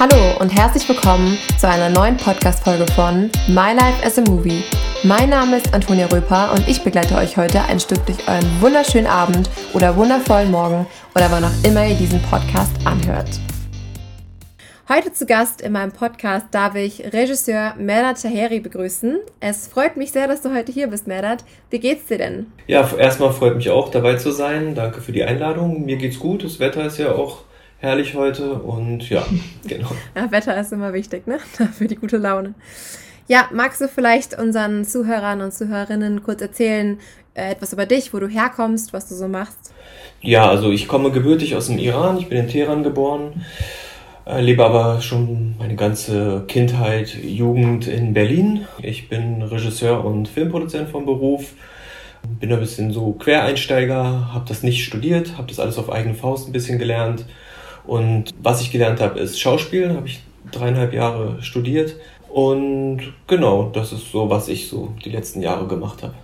Hallo und herzlich willkommen zu einer neuen Podcast-Folge von My Life as a Movie. Mein Name ist Antonia Röper und ich begleite euch heute ein Stück durch euren wunderschönen Abend oder wundervollen Morgen oder wann auch immer ihr diesen Podcast anhört. Heute zu Gast in meinem Podcast darf ich Regisseur Merdat Taheri begrüßen. Es freut mich sehr, dass du heute hier bist, Merdat. Wie geht's dir denn? Ja, erstmal freut mich auch dabei zu sein. Danke für die Einladung. Mir geht's gut. Das Wetter ist ja auch herrlich heute und ja, genau. ja, Wetter ist immer wichtig, ne? Für die gute Laune. Ja, magst du vielleicht unseren Zuhörern und Zuhörerinnen kurz erzählen, äh, etwas über dich, wo du herkommst, was du so machst? Ja, also ich komme gebürtig aus dem Iran, ich bin in Teheran geboren, äh, lebe aber schon meine ganze Kindheit, Jugend in Berlin. Ich bin Regisseur und Filmproduzent vom Beruf, bin ein bisschen so Quereinsteiger, habe das nicht studiert, habe das alles auf eigene Faust ein bisschen gelernt und was ich gelernt habe, ist Schauspiel, habe ich dreieinhalb Jahre studiert. Und genau, das ist so, was ich so die letzten Jahre gemacht habe.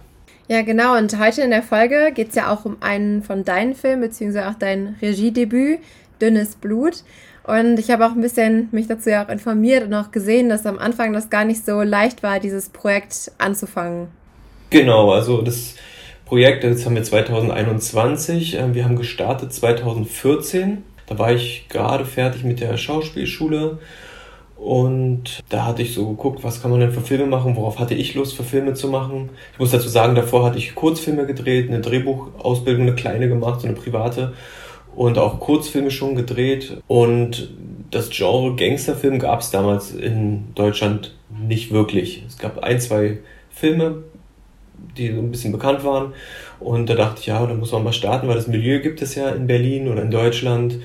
Ja, genau. Und heute in der Folge geht es ja auch um einen von deinen Filmen, beziehungsweise auch dein Regiedebüt, Dünnes Blut. Und ich habe auch ein bisschen mich dazu ja auch informiert und auch gesehen, dass am Anfang das gar nicht so leicht war, dieses Projekt anzufangen. Genau, also das Projekt, das haben wir 2021, äh, wir haben gestartet 2014 da war ich gerade fertig mit der Schauspielschule und da hatte ich so geguckt, was kann man denn für Filme machen, worauf hatte ich Lust für Filme zu machen. Ich muss dazu sagen, davor hatte ich Kurzfilme gedreht, eine Drehbuchausbildung, eine kleine gemacht, so eine private und auch Kurzfilme schon gedreht. Und das Genre Gangsterfilm gab es damals in Deutschland nicht wirklich. Es gab ein, zwei Filme, die so ein bisschen bekannt waren. Und da dachte ich, ja, da muss man mal starten, weil das Milieu gibt es ja in Berlin oder in Deutschland.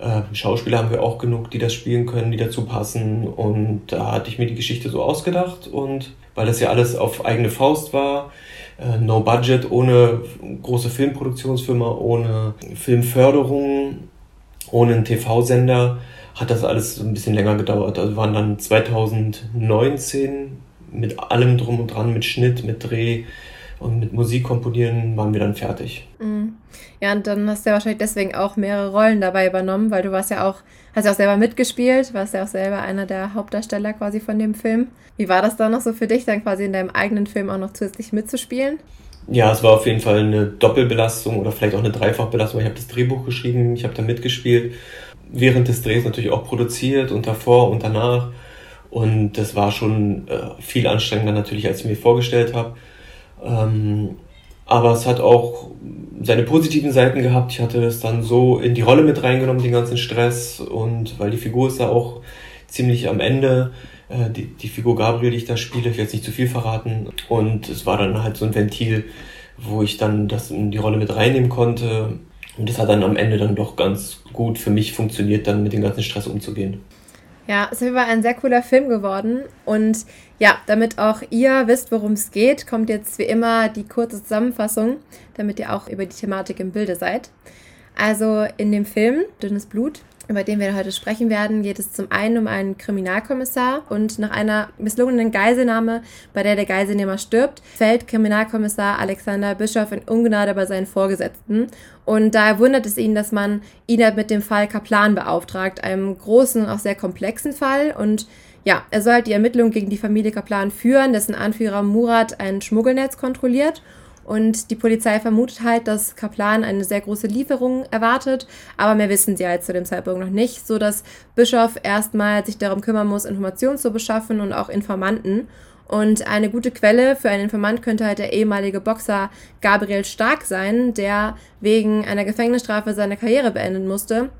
Äh, Schauspieler haben wir auch genug, die das spielen können, die dazu passen. Und da hatte ich mir die Geschichte so ausgedacht. Und weil das ja alles auf eigene Faust war, äh, no budget, ohne große Filmproduktionsfirma, ohne Filmförderung, ohne einen TV-Sender, hat das alles ein bisschen länger gedauert. Also waren dann 2019 mit allem drum und dran, mit Schnitt, mit Dreh, und mit Musik komponieren waren wir dann fertig. Mhm. Ja, und dann hast du ja wahrscheinlich deswegen auch mehrere Rollen dabei übernommen, weil du warst ja auch, hast ja auch selber mitgespielt, warst ja auch selber einer der Hauptdarsteller quasi von dem Film. Wie war das dann noch so für dich, dann quasi in deinem eigenen Film auch noch zusätzlich mitzuspielen? Ja, es war auf jeden Fall eine Doppelbelastung oder vielleicht auch eine Dreifachbelastung. Ich habe das Drehbuch geschrieben, ich habe da mitgespielt, während des Drehs natürlich auch produziert und davor und danach. Und das war schon äh, viel anstrengender natürlich, als ich mir vorgestellt habe. Ähm, aber es hat auch seine positiven Seiten gehabt. Ich hatte es dann so in die Rolle mit reingenommen, den ganzen Stress. Und weil die Figur ist da auch ziemlich am Ende. Äh, die, die Figur Gabriel, die ich da spiele, ich will jetzt nicht zu viel verraten. Und es war dann halt so ein Ventil, wo ich dann das in die Rolle mit reinnehmen konnte. Und das hat dann am Ende dann doch ganz gut für mich funktioniert, dann mit dem ganzen Stress umzugehen. Ja, es ist ein sehr cooler Film geworden. Und ja, damit auch ihr wisst, worum es geht, kommt jetzt wie immer die kurze Zusammenfassung, damit ihr auch über die Thematik im Bilde seid. Also in dem Film Dünnes Blut über den wir heute sprechen werden, geht es zum einen um einen Kriminalkommissar und nach einer misslungenen Geiselnahme, bei der der Geiselnehmer stirbt, fällt Kriminalkommissar Alexander Bischof in Ungnade bei seinen Vorgesetzten. Und daher wundert es ihn, dass man ihn mit dem Fall Kaplan beauftragt, einem großen und auch sehr komplexen Fall. Und ja, er soll halt die Ermittlungen gegen die Familie Kaplan führen, dessen Anführer Murat ein Schmuggelnetz kontrolliert. Und die Polizei vermutet halt, dass Kaplan eine sehr große Lieferung erwartet, aber mehr wissen sie halt zu dem Zeitpunkt noch nicht, so dass Bischof erstmal sich darum kümmern muss, Informationen zu beschaffen und auch Informanten. Und eine gute Quelle für einen Informant könnte halt der ehemalige Boxer Gabriel Stark sein, der wegen einer Gefängnisstrafe seine Karriere beenden musste.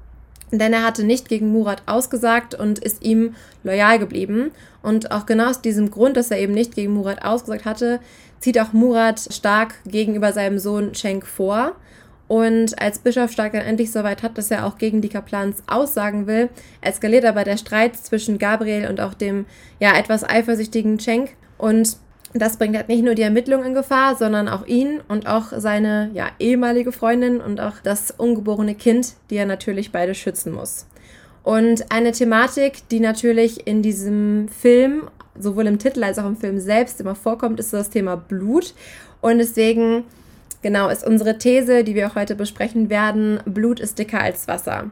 Denn er hatte nicht gegen Murat ausgesagt und ist ihm loyal geblieben. Und auch genau aus diesem Grund, dass er eben nicht gegen Murat ausgesagt hatte, zieht auch Murat stark gegenüber seinem Sohn Schenk vor. Und als Bischof Stark dann endlich soweit hat, dass er auch gegen die Kaplans aussagen will, eskaliert aber der Streit zwischen Gabriel und auch dem ja etwas eifersüchtigen Schenk. Und das bringt halt nicht nur die Ermittlung in Gefahr, sondern auch ihn und auch seine ja, ehemalige Freundin und auch das ungeborene Kind, die er natürlich beide schützen muss. Und eine Thematik, die natürlich in diesem Film sowohl im Titel als auch im Film selbst immer vorkommt, ist das Thema Blut. Und deswegen genau, ist unsere These, die wir auch heute besprechen werden, Blut ist dicker als Wasser.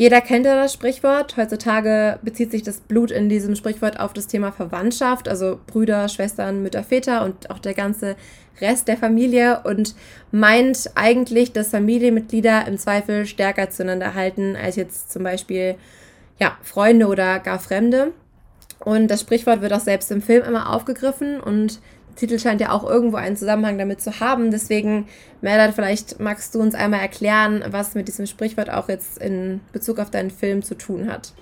Jeder kennt ja das Sprichwort. Heutzutage bezieht sich das Blut in diesem Sprichwort auf das Thema Verwandtschaft, also Brüder, Schwestern, Mütter, Väter und auch der ganze Rest der Familie und meint eigentlich, dass Familienmitglieder im Zweifel stärker zueinander halten als jetzt zum Beispiel ja, Freunde oder gar Fremde. Und das Sprichwort wird auch selbst im Film immer aufgegriffen und Titel scheint ja auch irgendwo einen Zusammenhang damit zu haben. Deswegen, Merlat, vielleicht magst du uns einmal erklären, was mit diesem Sprichwort auch jetzt in Bezug auf deinen Film zu tun hat.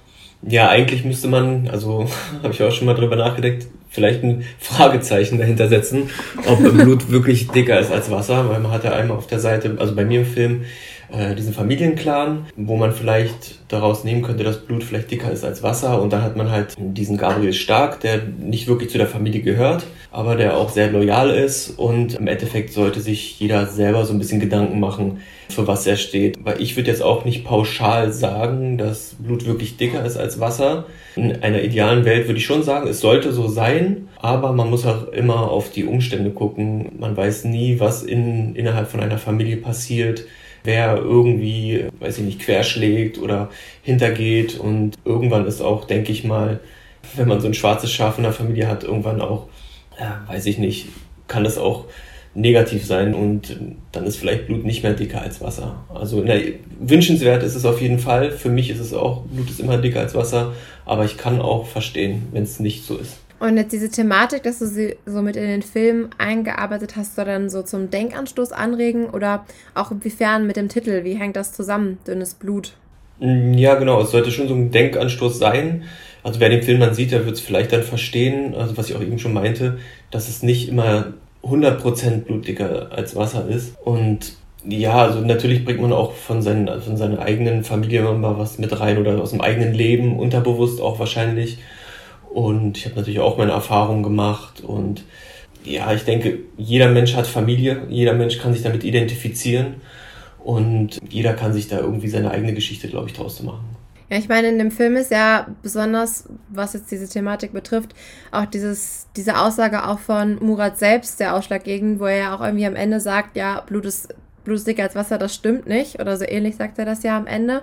Ja, eigentlich müsste man, also habe ich auch schon mal drüber nachgedacht, vielleicht ein Fragezeichen dahinter setzen, ob Blut wirklich dicker ist als Wasser, weil man hat ja einmal auf der Seite, also bei mir im Film, äh, diesen Familienclan, wo man vielleicht daraus nehmen könnte, dass Blut vielleicht dicker ist als Wasser. Und dann hat man halt diesen Gabriel Stark, der nicht wirklich zu der Familie gehört, aber der auch sehr loyal ist. Und im Endeffekt sollte sich jeder selber so ein bisschen Gedanken machen, für was er steht. Weil ich würde jetzt auch nicht pauschal sagen, dass Blut wirklich dicker ist als Wasser. In einer idealen Welt würde ich schon sagen, es sollte so sein, aber man muss auch immer auf die Umstände gucken. Man weiß nie, was in, innerhalb von einer Familie passiert wer irgendwie, weiß ich nicht, querschlägt oder hintergeht. Und irgendwann ist auch, denke ich mal, wenn man so ein schwarzes Schaf in der Familie hat, irgendwann auch, ja, weiß ich nicht, kann das auch negativ sein und dann ist vielleicht Blut nicht mehr dicker als Wasser. Also na, wünschenswert ist es auf jeden Fall. Für mich ist es auch, Blut ist immer dicker als Wasser, aber ich kann auch verstehen, wenn es nicht so ist. Und jetzt diese Thematik, dass du sie so mit in den Film eingearbeitet hast, soll dann so zum Denkanstoß anregen oder auch inwiefern mit dem Titel? Wie hängt das zusammen, dünnes Blut? Mm, ja, genau, es sollte schon so ein Denkanstoß sein. Also wer den Film dann sieht, der wird es vielleicht dann verstehen, also was ich auch eben schon meinte, dass es nicht immer 100% blutdicker als Wasser ist. Und ja, also natürlich bringt man auch von, seinen, von seiner eigenen Familie immer was mit rein oder aus dem eigenen Leben, unterbewusst auch wahrscheinlich. Und ich habe natürlich auch meine Erfahrungen gemacht. Und ja, ich denke, jeder Mensch hat Familie, jeder Mensch kann sich damit identifizieren. Und jeder kann sich da irgendwie seine eigene Geschichte, glaube ich, draus machen. Ja, ich meine, in dem Film ist ja besonders, was jetzt diese Thematik betrifft, auch dieses, diese Aussage auch von Murat selbst, der Ausschlaggebend, wo er ja auch irgendwie am Ende sagt, ja, Blut ist, Blut ist dicker als Wasser, das stimmt nicht. Oder so ähnlich sagt er das ja am Ende.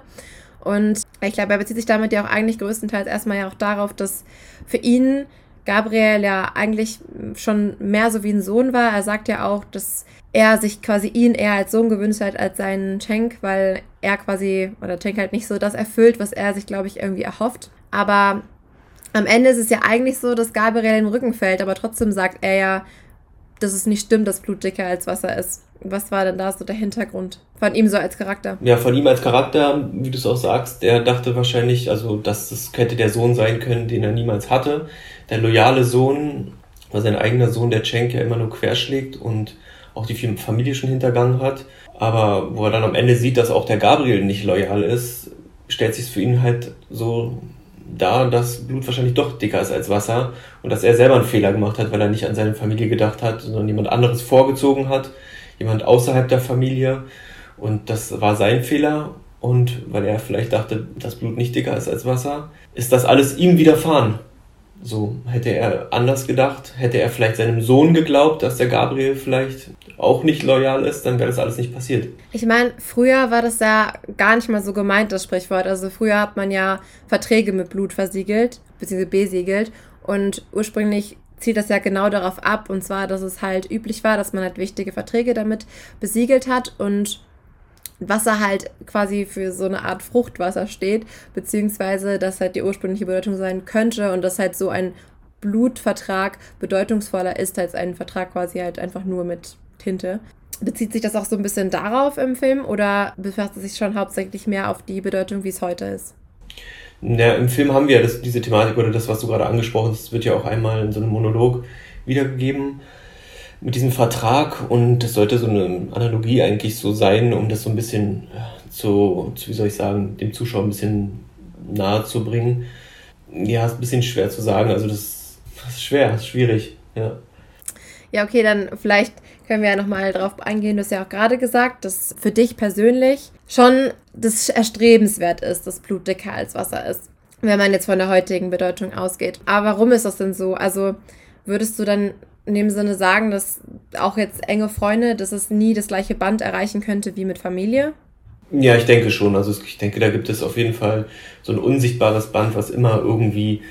Und ich glaube, er bezieht sich damit ja auch eigentlich größtenteils erstmal ja auch darauf, dass für ihn Gabriel ja eigentlich schon mehr so wie ein Sohn war. Er sagt ja auch, dass er sich quasi ihn eher als Sohn gewünscht hat als seinen Cenk, weil er quasi, oder Cenk halt nicht so das erfüllt, was er sich, glaube ich, irgendwie erhofft. Aber am Ende ist es ja eigentlich so, dass Gabriel den Rücken fällt, aber trotzdem sagt er ja, dass es nicht stimmt, dass Blut dicker als Wasser ist. Was war denn da so der Hintergrund von ihm so als Charakter? Ja, von ihm als Charakter, wie du es auch sagst, der dachte wahrscheinlich, also dass das hätte der Sohn sein können, den er niemals hatte. Der loyale Sohn, weil sein eigener Sohn, der Cenk, ja immer nur querschlägt und auch die Familie schon hintergangen hat. Aber wo er dann am Ende sieht, dass auch der Gabriel nicht loyal ist, stellt sich für ihn halt so dar, dass Blut wahrscheinlich doch dicker ist als Wasser und dass er selber einen Fehler gemacht hat, weil er nicht an seine Familie gedacht hat, sondern jemand anderes vorgezogen hat jemand außerhalb der Familie. Und das war sein Fehler. Und weil er vielleicht dachte, dass Blut nicht dicker ist als Wasser, ist das alles ihm widerfahren. So hätte er anders gedacht, hätte er vielleicht seinem Sohn geglaubt, dass der Gabriel vielleicht auch nicht loyal ist, dann wäre das alles nicht passiert. Ich meine, früher war das ja gar nicht mal so gemeint, das Sprichwort. Also früher hat man ja Verträge mit Blut versiegelt, beziehungsweise besiegelt. Und ursprünglich zielt das ja genau darauf ab, und zwar, dass es halt üblich war, dass man halt wichtige Verträge damit besiegelt hat und Wasser halt quasi für so eine Art Fruchtwasser steht, beziehungsweise dass halt die ursprüngliche Bedeutung sein könnte und dass halt so ein Blutvertrag bedeutungsvoller ist als ein Vertrag quasi halt einfach nur mit Tinte. Bezieht sich das auch so ein bisschen darauf im Film oder befasst es sich schon hauptsächlich mehr auf die Bedeutung, wie es heute ist? Ja, Im Film haben wir ja diese Thematik oder das, was du gerade angesprochen hast, wird ja auch einmal in so einem Monolog wiedergegeben mit diesem Vertrag und das sollte so eine Analogie eigentlich so sein, um das so ein bisschen zu, zu wie soll ich sagen, dem Zuschauer ein bisschen nahe zu bringen. Ja, ist ein bisschen schwer zu sagen, also das, das ist schwer, das ist schwierig, ja. Ja, okay, dann vielleicht können wir ja nochmal drauf eingehen. Du hast ja auch gerade gesagt, dass für dich persönlich schon das erstrebenswert ist, dass Blut dicker als Wasser ist, wenn man jetzt von der heutigen Bedeutung ausgeht. Aber warum ist das denn so? Also würdest du dann in dem Sinne sagen, dass auch jetzt enge Freunde, dass es nie das gleiche Band erreichen könnte wie mit Familie? Ja, ich denke schon. Also ich denke, da gibt es auf jeden Fall so ein unsichtbares Band, was immer irgendwie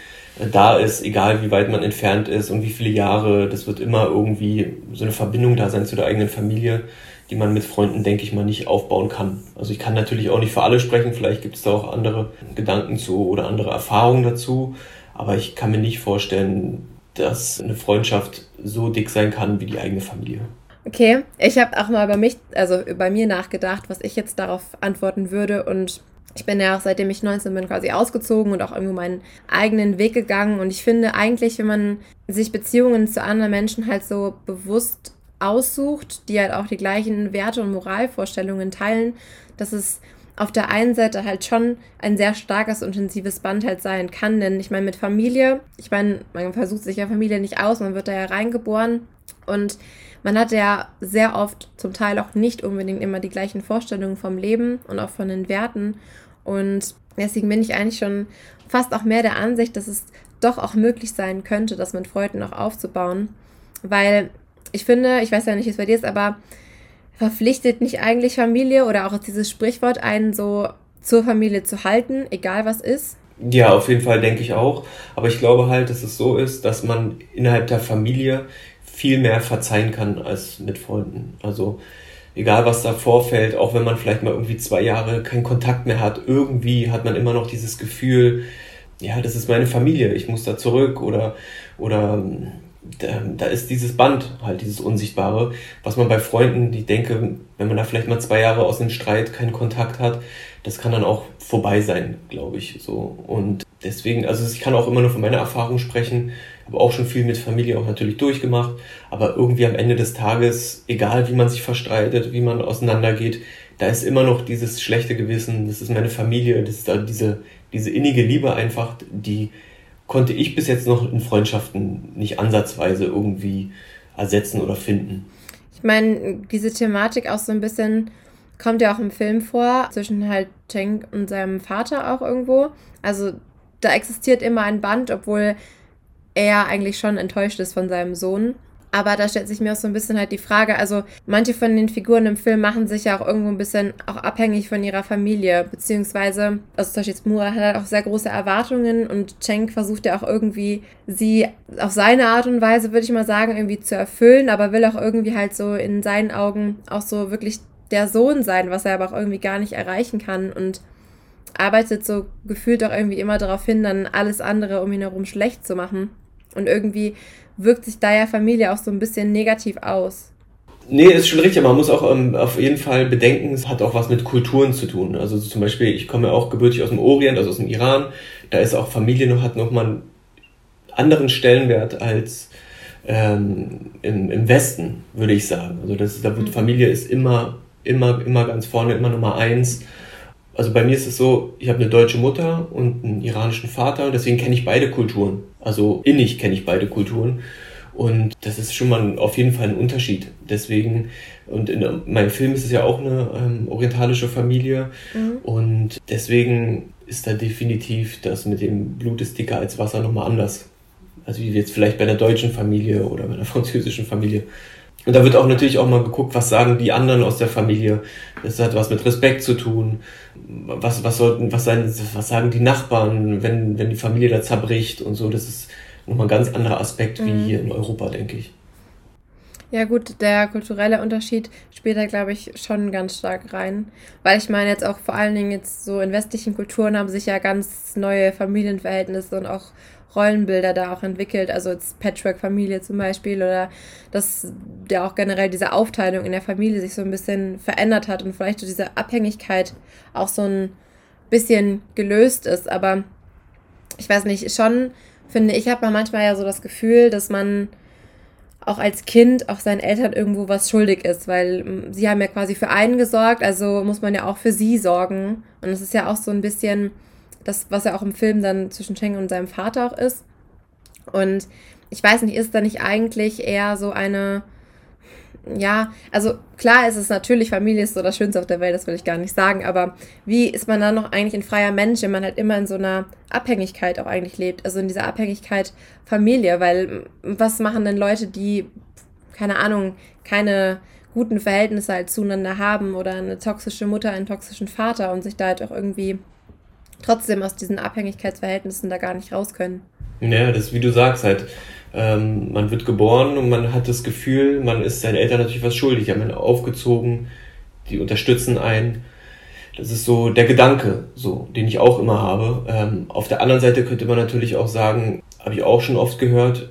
da ist, egal wie weit man entfernt ist und wie viele Jahre. Das wird immer irgendwie so eine Verbindung da sein zu der eigenen Familie, die man mit Freunden, denke ich mal, nicht aufbauen kann. Also ich kann natürlich auch nicht für alle sprechen. Vielleicht gibt es da auch andere Gedanken zu oder andere Erfahrungen dazu. Aber ich kann mir nicht vorstellen, dass eine Freundschaft so dick sein kann wie die eigene Familie. Okay, ich habe auch mal bei mich, also bei mir nachgedacht, was ich jetzt darauf antworten würde und ich bin ja auch seitdem ich 19 bin quasi ausgezogen und auch irgendwo meinen eigenen Weg gegangen und ich finde eigentlich, wenn man sich Beziehungen zu anderen Menschen halt so bewusst aussucht, die halt auch die gleichen Werte und Moralvorstellungen teilen, dass es auf der einen Seite halt schon ein sehr starkes, intensives Band halt sein kann. Denn ich meine, mit Familie, ich meine, man versucht sich ja Familie nicht aus, man wird da ja reingeboren und man hat ja sehr oft zum Teil auch nicht unbedingt immer die gleichen Vorstellungen vom Leben und auch von den Werten. Und deswegen bin ich eigentlich schon fast auch mehr der Ansicht, dass es doch auch möglich sein könnte, das mit Freunden auch aufzubauen. Weil ich finde, ich weiß ja nicht, wie es bei dir ist, aber verpflichtet nicht eigentlich Familie oder auch dieses Sprichwort einen so zur Familie zu halten, egal was ist? Ja, auf jeden Fall denke ich auch. Aber ich glaube halt, dass es so ist, dass man innerhalb der Familie viel mehr verzeihen kann als mit Freunden. Also egal was da vorfällt, auch wenn man vielleicht mal irgendwie zwei Jahre keinen Kontakt mehr hat, irgendwie hat man immer noch dieses Gefühl, ja, das ist meine Familie, ich muss da zurück oder, oder da, da ist dieses Band, halt dieses Unsichtbare, was man bei Freunden, ich denke, wenn man da vielleicht mal zwei Jahre aus einem Streit keinen Kontakt hat, das kann dann auch vorbei sein, glaube ich, so. Und deswegen, also ich kann auch immer nur von meiner Erfahrung sprechen, habe auch schon viel mit Familie auch natürlich durchgemacht, aber irgendwie am Ende des Tages, egal wie man sich verstreitet, wie man auseinandergeht, da ist immer noch dieses schlechte Gewissen, das ist meine Familie, das ist diese, diese innige Liebe einfach, die konnte ich bis jetzt noch in Freundschaften nicht ansatzweise irgendwie ersetzen oder finden. Ich meine, diese Thematik auch so ein bisschen kommt ja auch im Film vor, zwischen halt Cheng und seinem Vater auch irgendwo. Also da existiert immer ein Band, obwohl er eigentlich schon enttäuscht ist von seinem Sohn. Aber da stellt sich mir auch so ein bisschen halt die Frage, also manche von den Figuren im Film machen sich ja auch irgendwo ein bisschen auch abhängig von ihrer Familie, beziehungsweise, also zum Beispiel Mura hat halt auch sehr große Erwartungen und Cheng versucht ja auch irgendwie sie auf seine Art und Weise, würde ich mal sagen, irgendwie zu erfüllen, aber will auch irgendwie halt so in seinen Augen auch so wirklich der Sohn sein, was er aber auch irgendwie gar nicht erreichen kann und arbeitet so gefühlt auch irgendwie immer darauf hin, dann alles andere um ihn herum schlecht zu machen. Und irgendwie wirkt sich da ja Familie auch so ein bisschen negativ aus. Nee, ist schon richtig. Man muss auch ähm, auf jeden Fall bedenken, es hat auch was mit Kulturen zu tun. Also zum Beispiel, ich komme ja auch gebürtig aus dem Orient, also aus dem Iran. Da ist auch Familie noch, hat nochmal einen anderen Stellenwert als ähm, im, im Westen, würde ich sagen. Also das, da wird mhm. Familie ist immer, immer, immer ganz vorne, immer Nummer eins. Also bei mir ist es so, ich habe eine deutsche Mutter und einen iranischen Vater, deswegen kenne ich beide Kulturen. Also innig kenne ich beide Kulturen. Und das ist schon mal auf jeden Fall ein Unterschied. Deswegen, und in meinem Film ist es ja auch eine ähm, orientalische Familie. Mhm. Und deswegen ist da definitiv das mit dem Blut ist dicker als Wasser nochmal anders. Also wie jetzt vielleicht bei einer deutschen Familie oder bei einer französischen Familie. Und da wird auch natürlich auch mal geguckt, was sagen die anderen aus der Familie. Das hat was mit Respekt zu tun. Was, was sollten, was, sein, was sagen die Nachbarn, wenn, wenn die Familie da zerbricht und so. Das ist nochmal ein ganz anderer Aspekt mhm. wie hier in Europa, denke ich. Ja, gut, der kulturelle Unterschied spielt da, glaube ich, schon ganz stark rein. Weil ich meine, jetzt auch vor allen Dingen jetzt so in westlichen Kulturen haben sich ja ganz neue Familienverhältnisse und auch Rollenbilder da auch entwickelt, also jetzt Patchwork-Familie zum Beispiel oder dass ja auch generell diese Aufteilung in der Familie sich so ein bisschen verändert hat und vielleicht so diese Abhängigkeit auch so ein bisschen gelöst ist. Aber ich weiß nicht, schon finde ich, hat man manchmal ja so das Gefühl, dass man auch als Kind auch seinen Eltern irgendwo was schuldig ist, weil mm, sie haben ja quasi für einen gesorgt, also muss man ja auch für sie sorgen. Und es ist ja auch so ein bisschen das, was ja auch im Film dann zwischen Cheng und seinem Vater auch ist. Und ich weiß nicht, ist da nicht eigentlich eher so eine, ja, also klar ist es natürlich, Familie ist so das Schönste auf der Welt, das will ich gar nicht sagen, aber wie ist man dann noch eigentlich ein freier Mensch, wenn man halt immer in so einer Abhängigkeit auch eigentlich lebt, also in dieser Abhängigkeit Familie, weil was machen denn Leute, die, keine Ahnung, keine guten Verhältnisse halt zueinander haben oder eine toxische Mutter, einen toxischen Vater und sich da halt auch irgendwie trotzdem aus diesen Abhängigkeitsverhältnissen da gar nicht raus können. Ja, das wie du sagst halt, ähm, man wird geboren und man hat das Gefühl, man ist seinen Eltern natürlich was schuldig, ja, man aufgezogen, die unterstützen einen. Das ist so der Gedanke, so, den ich auch immer habe. Ähm, auf der anderen Seite könnte man natürlich auch sagen, habe ich auch schon oft gehört,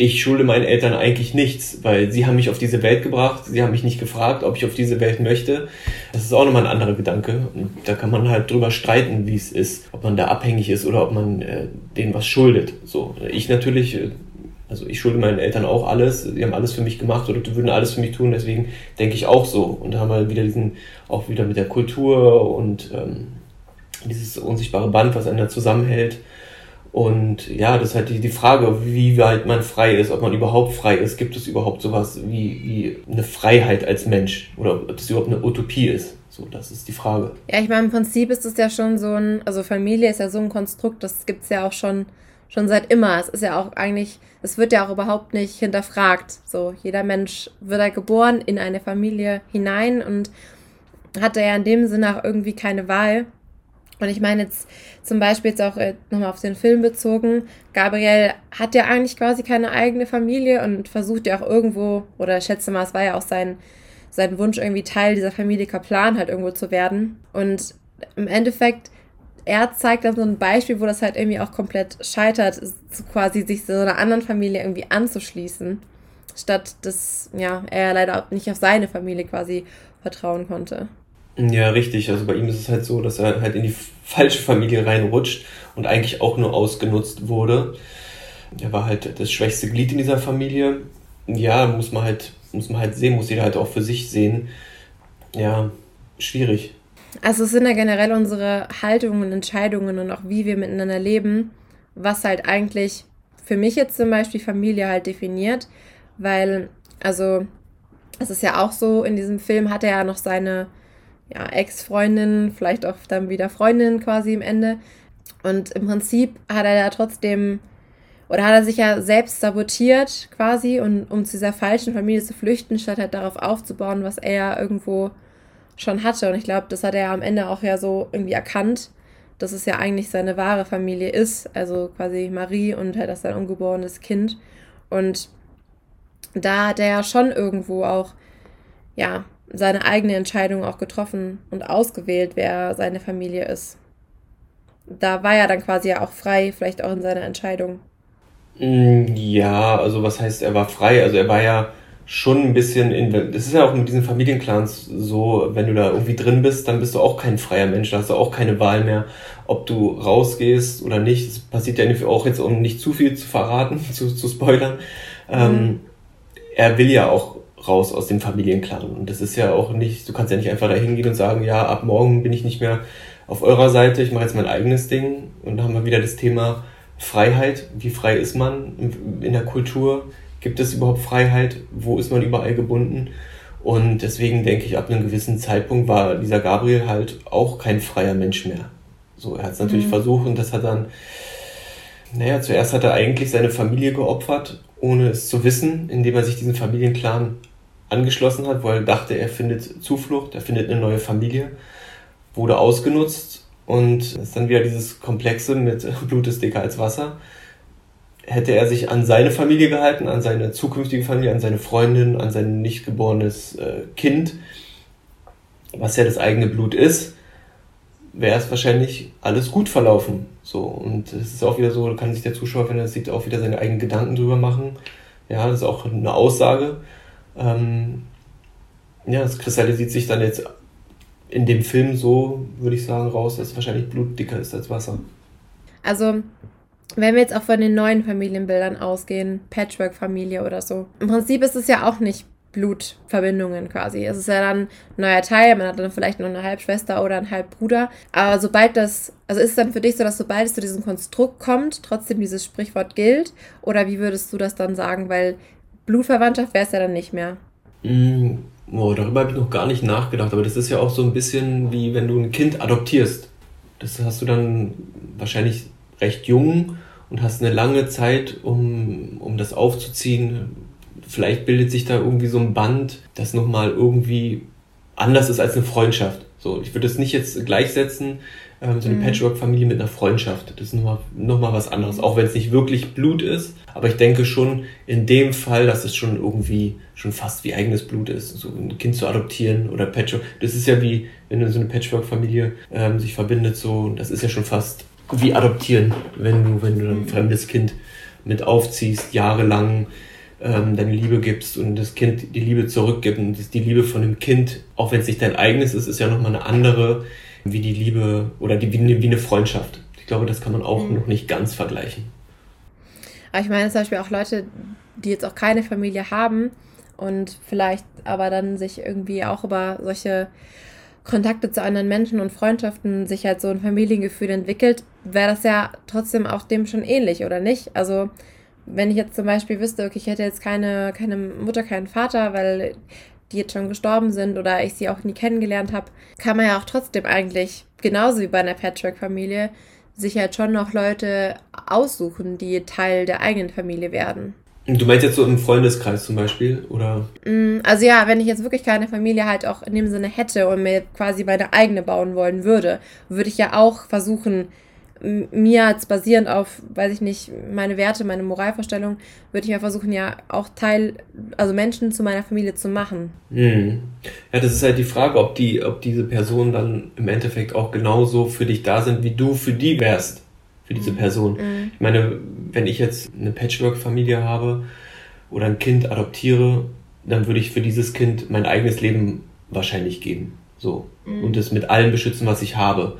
ich schulde meinen Eltern eigentlich nichts, weil sie haben mich auf diese Welt gebracht, sie haben mich nicht gefragt, ob ich auf diese Welt möchte. Das ist auch nochmal ein anderer Gedanke. Und da kann man halt drüber streiten, wie es ist, ob man da abhängig ist oder ob man äh, denen was schuldet. So, ich natürlich, äh, also ich schulde meinen Eltern auch alles, sie haben alles für mich gemacht oder würden alles für mich tun, deswegen denke ich auch so. Und da haben wir wieder diesen, auch wieder mit der Kultur und ähm, dieses unsichtbare Band, was einen da zusammenhält und ja, das ist halt die, die Frage, wie weit man frei ist, ob man überhaupt frei ist. Gibt es überhaupt sowas wie, wie eine Freiheit als Mensch? Oder ob das überhaupt eine Utopie ist? So, das ist die Frage. Ja, ich meine, im Prinzip ist es ja schon so ein, also Familie ist ja so ein Konstrukt, das gibt es ja auch schon, schon seit immer. Es ist ja auch eigentlich, es wird ja auch überhaupt nicht hinterfragt. So, jeder Mensch wird da geboren in eine Familie hinein und hat da ja in dem Sinne auch irgendwie keine Wahl. Und ich meine jetzt zum Beispiel jetzt auch äh, nochmal auf den Film bezogen, Gabriel hat ja eigentlich quasi keine eigene Familie und versucht ja auch irgendwo, oder schätze mal, es war ja auch sein, sein Wunsch, irgendwie Teil dieser Familie Kaplan halt irgendwo zu werden. Und im Endeffekt, er zeigt dann so ein Beispiel, wo das halt irgendwie auch komplett scheitert, quasi sich so einer anderen Familie irgendwie anzuschließen, statt dass ja, er leider auch nicht auf seine Familie quasi vertrauen konnte. Ja, richtig. Also bei ihm ist es halt so, dass er halt in die falsche Familie reinrutscht und eigentlich auch nur ausgenutzt wurde. Er war halt das schwächste Glied in dieser Familie. Ja, muss man halt, muss man halt sehen, muss jeder halt auch für sich sehen. Ja, schwierig. Also es sind ja generell unsere Haltungen Entscheidungen und auch wie wir miteinander leben, was halt eigentlich für mich jetzt zum Beispiel Familie halt definiert, weil, also es ist ja auch so, in diesem Film hat er ja noch seine ja, Ex-Freundin, vielleicht auch dann wieder Freundin quasi im Ende. Und im Prinzip hat er da trotzdem, oder hat er sich ja selbst sabotiert quasi, und, um zu dieser falschen Familie zu flüchten, statt halt darauf aufzubauen, was er ja irgendwo schon hatte. Und ich glaube, das hat er am Ende auch ja so irgendwie erkannt, dass es ja eigentlich seine wahre Familie ist, also quasi Marie und halt das sein ungeborenes Kind. Und da hat er ja schon irgendwo auch, ja, seine eigene Entscheidung auch getroffen und ausgewählt, wer seine Familie ist. Da war er dann quasi ja auch frei, vielleicht auch in seiner Entscheidung. Mm, ja, also was heißt, er war frei? Also er war ja schon ein bisschen in, das ist ja auch mit diesen Familienclans so, wenn du da irgendwie drin bist, dann bist du auch kein freier Mensch, da hast du auch keine Wahl mehr, ob du rausgehst oder nicht. Das passiert ja auch jetzt, um nicht zu viel zu verraten, zu, zu spoilern. Ähm, mhm. Ähm, er will ja auch raus aus dem Familienclan. Und das ist ja auch nicht, du kannst ja nicht einfach da hingehen und sagen, ja, ab morgen bin ich nicht mehr auf eurer Seite, ich mache jetzt mein eigenes Ding. Und da haben wir wieder das Thema Freiheit. Wie frei ist man in der Kultur? Gibt es überhaupt Freiheit? Wo ist man überall gebunden? Und deswegen denke ich, ab einem gewissen Zeitpunkt war dieser Gabriel halt auch kein freier Mensch mehr. So, er hat es natürlich mhm. versucht und das hat dann, naja, zuerst hat er eigentlich seine Familie geopfert, ohne es zu wissen, indem er sich diesen Familienclan angeschlossen hat, weil er dachte, er findet Zuflucht, er findet eine neue Familie, wurde ausgenutzt und ist dann wieder dieses Komplexe mit Blut ist dicker als Wasser. Hätte er sich an seine Familie gehalten, an seine zukünftige Familie, an seine Freundin, an sein nicht geborenes äh, Kind, was ja das eigene Blut ist, wäre es wahrscheinlich alles gut verlaufen. So, und es ist auch wieder so, kann sich der Zuschauer, wenn er das sieht, auch wieder seine eigenen Gedanken drüber machen. Ja, das ist auch eine Aussage. Ähm, ja, es kristallisiert sich dann jetzt in dem Film so, würde ich sagen, raus, dass es wahrscheinlich Blut dicker ist als Wasser. Also, wenn wir jetzt auch von den neuen Familienbildern ausgehen, Patchwork-Familie oder so, im Prinzip ist es ja auch nicht Blutverbindungen quasi. Es ist ja dann ein neuer Teil, man hat dann vielleicht noch eine Halbschwester oder einen Halbbruder. Aber sobald das, also ist es dann für dich so, dass sobald es zu diesem Konstrukt kommt, trotzdem dieses Sprichwort gilt? Oder wie würdest du das dann sagen? Weil Blutverwandtschaft wäre es ja dann nicht mehr. Mm, oh, darüber habe ich noch gar nicht nachgedacht, aber das ist ja auch so ein bisschen wie wenn du ein Kind adoptierst. Das hast du dann wahrscheinlich recht jung und hast eine lange Zeit, um, um das aufzuziehen. Vielleicht bildet sich da irgendwie so ein Band, das nochmal irgendwie anders ist als eine Freundschaft. So, ich würde es nicht jetzt gleichsetzen, ähm, so eine mhm. Patchwork-Familie mit einer Freundschaft. Das ist nochmal noch mal was anderes, auch wenn es nicht wirklich Blut ist. Aber ich denke schon in dem Fall, dass es schon irgendwie schon fast wie eigenes Blut ist, so ein Kind zu adoptieren oder Patchwork. Das ist ja wie, wenn so eine Patchwork-Familie ähm, sich verbindet, so, das ist ja schon fast wie adoptieren, wenn du, wenn du ein fremdes Kind mit aufziehst, jahrelang ähm, deine Liebe gibst und das Kind die Liebe zurückgibt und die Liebe von dem Kind, auch wenn es nicht dein eigenes ist, ist ja nochmal eine andere, wie die Liebe oder die, wie, eine, wie eine Freundschaft. Ich glaube, das kann man auch mhm. noch nicht ganz vergleichen. Aber ich meine zum Beispiel auch Leute, die jetzt auch keine Familie haben und vielleicht aber dann sich irgendwie auch über solche Kontakte zu anderen Menschen und Freundschaften sich halt so ein Familiengefühl entwickelt, wäre das ja trotzdem auch dem schon ähnlich, oder nicht? Also, wenn ich jetzt zum Beispiel wüsste, okay, ich hätte jetzt keine, keine Mutter, keinen Vater, weil die jetzt schon gestorben sind oder ich sie auch nie kennengelernt habe, kann man ja auch trotzdem eigentlich, genauso wie bei einer Patchwork-Familie, sich halt schon noch Leute aussuchen, die Teil der eigenen Familie werden. Du meinst jetzt so im Freundeskreis zum Beispiel, oder? Mm, also ja, wenn ich jetzt wirklich keine Familie halt auch in dem Sinne hätte und mir quasi meine eigene bauen wollen würde, würde ich ja auch versuchen, mir jetzt basierend auf, weiß ich nicht, meine Werte, meine Moralvorstellung, würde ich ja versuchen, ja auch Teil, also Menschen zu meiner Familie zu machen. Mhm. Ja, das ist halt die Frage, ob die, ob diese Personen dann im Endeffekt auch genauso für dich da sind, wie du für die wärst, für diese mhm. Person. Mhm. Ich meine, wenn ich jetzt eine Patchwork-Familie habe oder ein Kind adoptiere, dann würde ich für dieses Kind mein eigenes Leben wahrscheinlich geben. So. Mhm. Und es mit allem beschützen, was ich habe.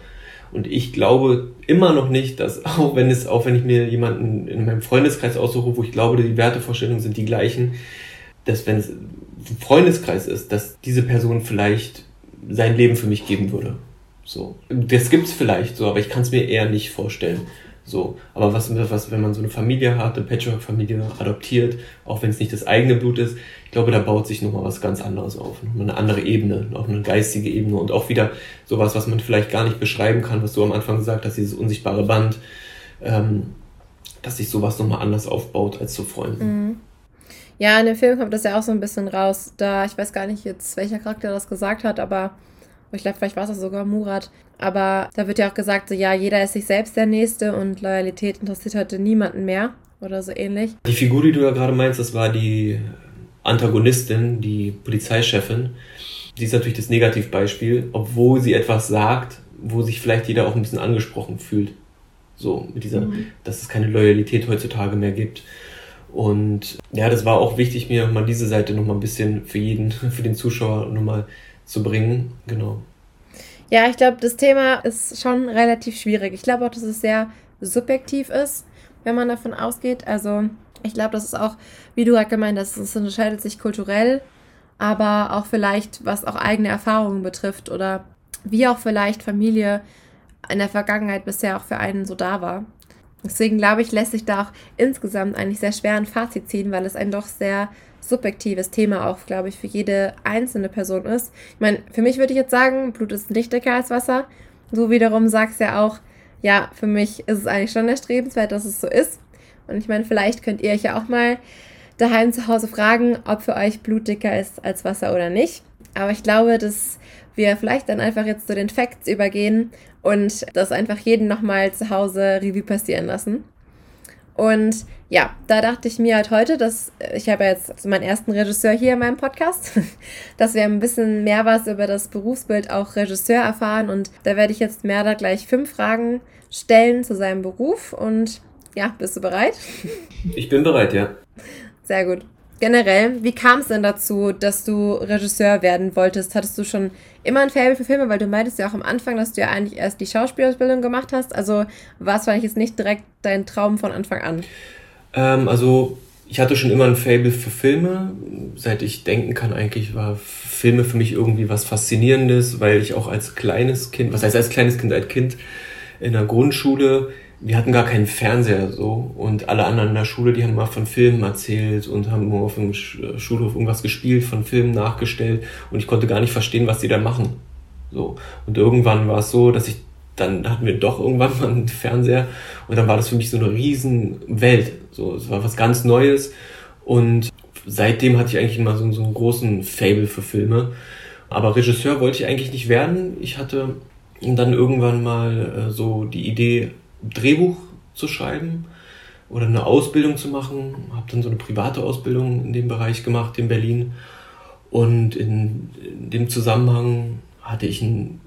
Und ich glaube immer noch nicht, dass auch wenn es, auch wenn ich mir jemanden in meinem Freundeskreis aussuche, wo ich glaube, die Wertevorstellungen sind die gleichen, dass wenn es ein Freundeskreis ist, dass diese Person vielleicht sein Leben für mich geben würde. So. Das gibt's vielleicht so, aber ich kann es mir eher nicht vorstellen. So, aber was, was, wenn man so eine Familie hat, eine Patchwork-Familie adoptiert, auch wenn es nicht das eigene Blut ist, ich glaube, da baut sich nochmal was ganz anderes auf. Nochmal eine andere Ebene, auch eine geistige Ebene und auch wieder sowas, was man vielleicht gar nicht beschreiben kann, was du am Anfang gesagt hast, dieses unsichtbare Band, ähm, dass sich sowas nochmal anders aufbaut als zu Freunden. Mhm. Ja, in dem Film kommt das ja auch so ein bisschen raus. Da, ich weiß gar nicht jetzt, welcher Charakter das gesagt hat, aber ich glaube, vielleicht war es sogar Murat. Aber da wird ja auch gesagt, so ja, jeder ist sich selbst der Nächste und Loyalität interessiert heute niemanden mehr oder so ähnlich. Die Figur, die du ja gerade meinst, das war die Antagonistin, die Polizeichefin. Die ist natürlich das Negativbeispiel, obwohl sie etwas sagt, wo sich vielleicht jeder auch ein bisschen angesprochen fühlt. So, mit dieser, mhm. dass es keine Loyalität heutzutage mehr gibt. Und ja, das war auch wichtig, mir mal diese Seite nochmal ein bisschen für jeden, für den Zuschauer nochmal zu bringen. Genau. Ja, ich glaube, das Thema ist schon relativ schwierig. Ich glaube auch, dass es sehr subjektiv ist, wenn man davon ausgeht. Also ich glaube, das ist auch, wie du gerade gemeint hast, es unterscheidet sich kulturell, aber auch vielleicht, was auch eigene Erfahrungen betrifft oder wie auch vielleicht Familie in der Vergangenheit bisher auch für einen so da war. Deswegen glaube ich, lässt sich da auch insgesamt eigentlich sehr schwer ein Fazit ziehen, weil es ein doch sehr subjektives Thema auch, glaube ich, für jede einzelne Person ist. Ich meine, für mich würde ich jetzt sagen, Blut ist nicht dicker als Wasser. So wiederum sagst du ja auch, ja, für mich ist es eigentlich schon erstrebenswert, dass es so ist. Und ich meine, vielleicht könnt ihr euch ja auch mal daheim zu Hause fragen, ob für euch Blut dicker ist als Wasser oder nicht. Aber ich glaube, dass wir vielleicht dann einfach jetzt zu den Facts übergehen und das einfach jeden nochmal zu Hause Revue passieren lassen. Und ja, da dachte ich mir halt heute, dass ich habe jetzt meinen ersten Regisseur hier in meinem Podcast, dass wir ein bisschen mehr was über das Berufsbild auch Regisseur erfahren. Und da werde ich jetzt Merda gleich fünf Fragen stellen zu seinem Beruf. Und ja, bist du bereit? Ich bin bereit, ja. Sehr gut. Generell, wie kam es denn dazu, dass du Regisseur werden wolltest? Hattest du schon immer ein Faible für Filme? Weil du meintest ja auch am Anfang, dass du ja eigentlich erst die Schauspielausbildung gemacht hast. Also war es vielleicht jetzt nicht direkt dein Traum von Anfang an? Ähm, also ich hatte schon immer ein Faible für Filme. Seit ich denken kann, eigentlich war Filme für mich irgendwie was Faszinierendes, weil ich auch als kleines Kind, was heißt als kleines Kind, als Kind in der Grundschule wir hatten gar keinen Fernseher so und alle anderen in der Schule, die haben mal von Filmen erzählt und haben immer auf dem Schulhof irgendwas gespielt, von Filmen nachgestellt und ich konnte gar nicht verstehen, was die da machen. So. Und irgendwann war es so, dass ich, dann hatten wir doch irgendwann mal einen Fernseher und dann war das für mich so eine riesen Welt. So, es war was ganz Neues und seitdem hatte ich eigentlich immer so, so einen großen Fable für Filme. Aber Regisseur wollte ich eigentlich nicht werden. Ich hatte dann irgendwann mal äh, so die Idee, Drehbuch zu schreiben oder eine Ausbildung zu machen. Habe dann so eine private Ausbildung in dem Bereich gemacht in Berlin. Und in, in dem Zusammenhang hatte ich ein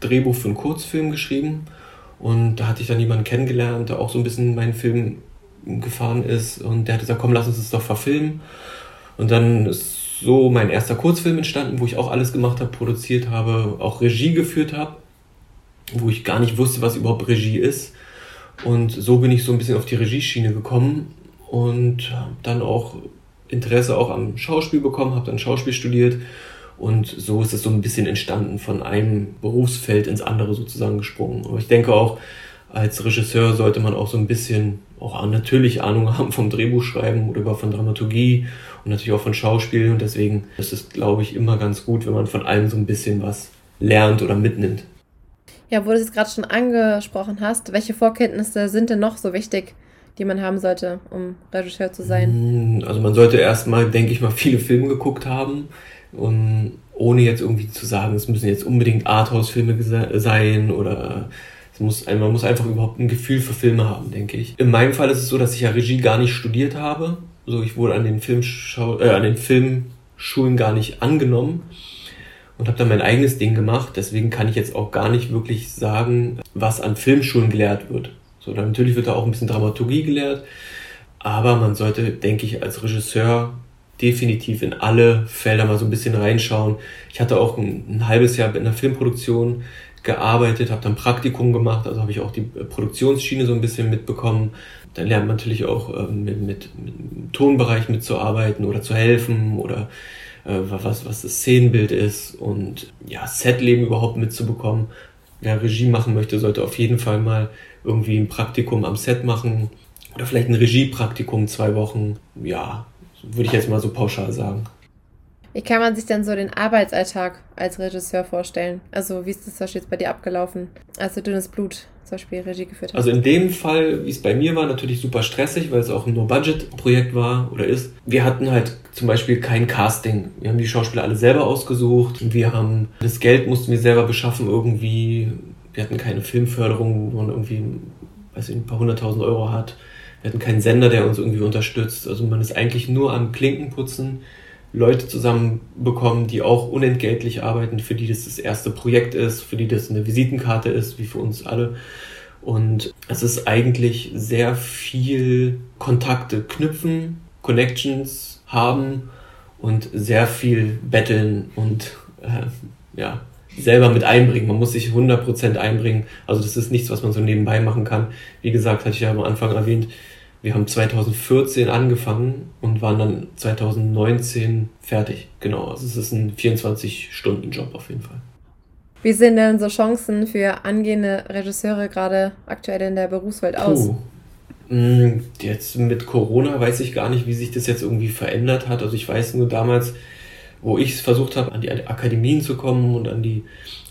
Drehbuch für einen Kurzfilm geschrieben. Und da hatte ich dann jemanden kennengelernt, der auch so ein bisschen in meinen Film gefahren ist. Und der hat gesagt, komm, lass uns das doch verfilmen. Und dann ist so mein erster Kurzfilm entstanden, wo ich auch alles gemacht habe, produziert habe, auch Regie geführt habe, wo ich gar nicht wusste, was überhaupt Regie ist. Und so bin ich so ein bisschen auf die Regieschiene gekommen und habe dann auch Interesse auch am Schauspiel bekommen, habe dann Schauspiel studiert und so ist es so ein bisschen entstanden, von einem Berufsfeld ins andere sozusagen gesprungen. Aber ich denke auch, als Regisseur sollte man auch so ein bisschen auch natürlich Ahnung haben vom Drehbuchschreiben oder von Dramaturgie und natürlich auch von Schauspiel. Und deswegen ist es, glaube ich, immer ganz gut, wenn man von allem so ein bisschen was lernt oder mitnimmt. Ja, wo du es jetzt gerade schon angesprochen hast, welche Vorkenntnisse sind denn noch so wichtig, die man haben sollte, um Regisseur zu sein? Hm, also man sollte erstmal, denke ich mal, viele Filme geguckt haben. Und ohne jetzt irgendwie zu sagen, es müssen jetzt unbedingt Arthouse-Filme sein oder es muss, man muss einfach überhaupt ein Gefühl für Filme haben, denke ich. In meinem Fall ist es so, dass ich ja Regie gar nicht studiert habe. So, ich wurde an den, Filmschau äh, an den Filmschulen gar nicht angenommen und habe dann mein eigenes Ding gemacht. Deswegen kann ich jetzt auch gar nicht wirklich sagen, was an Filmschulen gelehrt wird. So, dann natürlich wird da auch ein bisschen Dramaturgie gelehrt, aber man sollte, denke ich, als Regisseur definitiv in alle Felder mal so ein bisschen reinschauen. Ich hatte auch ein, ein halbes Jahr in der Filmproduktion gearbeitet, habe dann Praktikum gemacht, also habe ich auch die Produktionsschiene so ein bisschen mitbekommen. Dann lernt man natürlich auch ähm, mit, mit, mit Tonbereich mitzuarbeiten oder zu helfen oder äh, was, was das Szenenbild ist und ja, Setleben überhaupt mitzubekommen. Wer Regie machen möchte, sollte auf jeden Fall mal irgendwie ein Praktikum am Set machen oder vielleicht ein Regiepraktikum zwei Wochen. Ja, würde ich jetzt mal so pauschal sagen. Wie kann man sich denn so den Arbeitsalltag als Regisseur vorstellen? Also wie ist das jetzt bei dir abgelaufen, als du dünnes Blut zum Beispiel Regie geführt hast? Also in dem Fall, wie es bei mir war, natürlich super stressig, weil es auch ein No-Budget-Projekt war oder ist. Wir hatten halt zum Beispiel kein Casting. Wir haben die Schauspieler alle selber ausgesucht. Wir haben das Geld mussten wir selber beschaffen irgendwie. Wir hatten keine Filmförderung, wo man irgendwie, weiß ich, ein paar hunderttausend Euro hat. Wir hatten keinen Sender, der uns irgendwie unterstützt. Also man ist eigentlich nur am Klinkenputzen Leute zusammenbekommen, die auch unentgeltlich arbeiten, für die das das erste Projekt ist, für die das eine Visitenkarte ist, wie für uns alle. Und es ist eigentlich sehr viel Kontakte knüpfen, Connections haben und sehr viel betteln und äh, ja, selber mit einbringen. Man muss sich 100% einbringen. Also das ist nichts, was man so nebenbei machen kann. Wie gesagt, hatte ich ja am Anfang erwähnt, wir haben 2014 angefangen und waren dann 2019 fertig. Genau, also es ist ein 24-Stunden-Job auf jeden Fall. Wie sehen denn so Chancen für angehende Regisseure gerade aktuell in der Berufswelt aus? Puh. Mm, jetzt mit Corona weiß ich gar nicht, wie sich das jetzt irgendwie verändert hat. Also ich weiß nur damals, wo ich es versucht habe, an die Akademien zu kommen und an die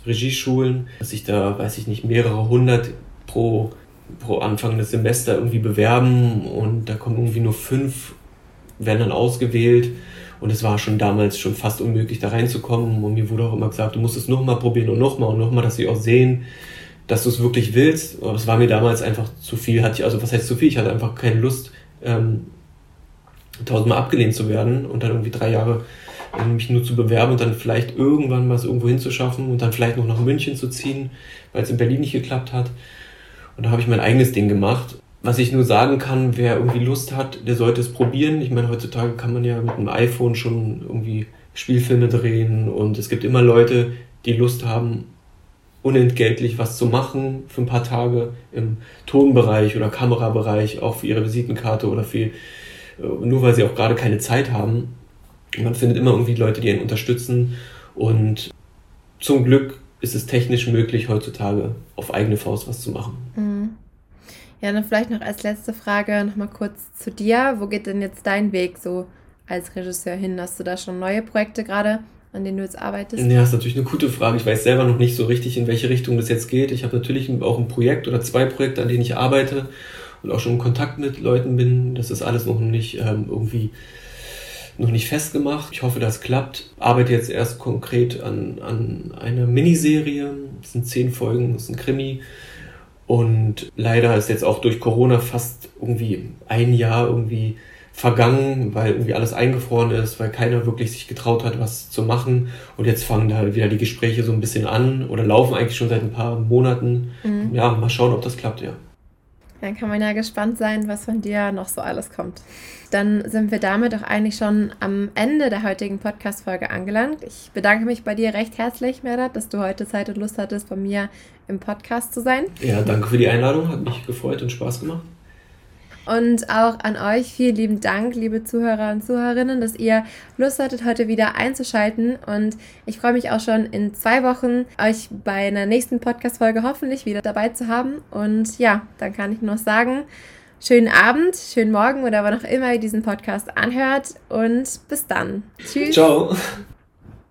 Regieschulen, dass ich da, weiß ich nicht, mehrere hundert pro pro Anfang des Semesters irgendwie bewerben und da kommen irgendwie nur fünf, werden dann ausgewählt. Und es war schon damals schon fast unmöglich, da reinzukommen. Und mir wurde auch immer gesagt, du musst es nochmal probieren und nochmal und nochmal, dass sie auch sehen, dass du es wirklich willst. Aber es war mir damals einfach zu viel. Hatte ich, also was heißt zu viel? Ich hatte einfach keine Lust, ähm, tausendmal abgelehnt zu werden und dann irgendwie drei Jahre ähm, mich nur zu bewerben und dann vielleicht irgendwann mal es irgendwo hinzuschaffen und dann vielleicht noch nach München zu ziehen, weil es in Berlin nicht geklappt hat. Und da habe ich mein eigenes Ding gemacht. Was ich nur sagen kann, wer irgendwie Lust hat, der sollte es probieren. Ich meine, heutzutage kann man ja mit einem iPhone schon irgendwie Spielfilme drehen und es gibt immer Leute, die Lust haben, unentgeltlich was zu machen für ein paar Tage im Tonbereich oder Kamerabereich, auch für ihre Visitenkarte oder für, äh, nur weil sie auch gerade keine Zeit haben. Man findet immer irgendwie Leute, die einen unterstützen und zum Glück ist es technisch möglich, heutzutage auf eigene Faust was zu machen. Mhm. Ja, dann vielleicht noch als letzte Frage nochmal kurz zu dir. Wo geht denn jetzt dein Weg so als Regisseur hin? Hast du da schon neue Projekte gerade, an denen du jetzt arbeitest? Ja, ist natürlich eine gute Frage. Ich weiß selber noch nicht so richtig, in welche Richtung das jetzt geht. Ich habe natürlich auch ein Projekt oder zwei Projekte, an denen ich arbeite und auch schon in Kontakt mit Leuten bin. Das ist alles noch nicht ähm, irgendwie noch nicht festgemacht. Ich hoffe, das klappt. Arbeite jetzt erst konkret an, an einer Miniserie. Das sind zehn Folgen, das ist ein Krimi. Und leider ist jetzt auch durch Corona fast irgendwie ein Jahr irgendwie vergangen, weil irgendwie alles eingefroren ist, weil keiner wirklich sich getraut hat, was zu machen. Und jetzt fangen da wieder die Gespräche so ein bisschen an oder laufen eigentlich schon seit ein paar Monaten. Mhm. Ja, mal schauen, ob das klappt, ja. Dann kann man ja gespannt sein, was von dir noch so alles kommt. Dann sind wir damit auch eigentlich schon am Ende der heutigen Podcast-Folge angelangt. Ich bedanke mich bei dir recht herzlich, Merdat, dass du heute Zeit und Lust hattest, bei mir im Podcast zu sein. Ja, danke für die Einladung. Hat mich gefreut und Spaß gemacht. Und auch an euch vielen lieben Dank, liebe Zuhörer und Zuhörerinnen, dass ihr Lust hattet, heute wieder einzuschalten. Und ich freue mich auch schon in zwei Wochen, euch bei einer nächsten Podcast-Folge hoffentlich wieder dabei zu haben. Und ja, dann kann ich nur sagen, schönen Abend, schönen Morgen oder wann auch immer ihr diesen Podcast anhört. Und bis dann. Tschüss. Ciao.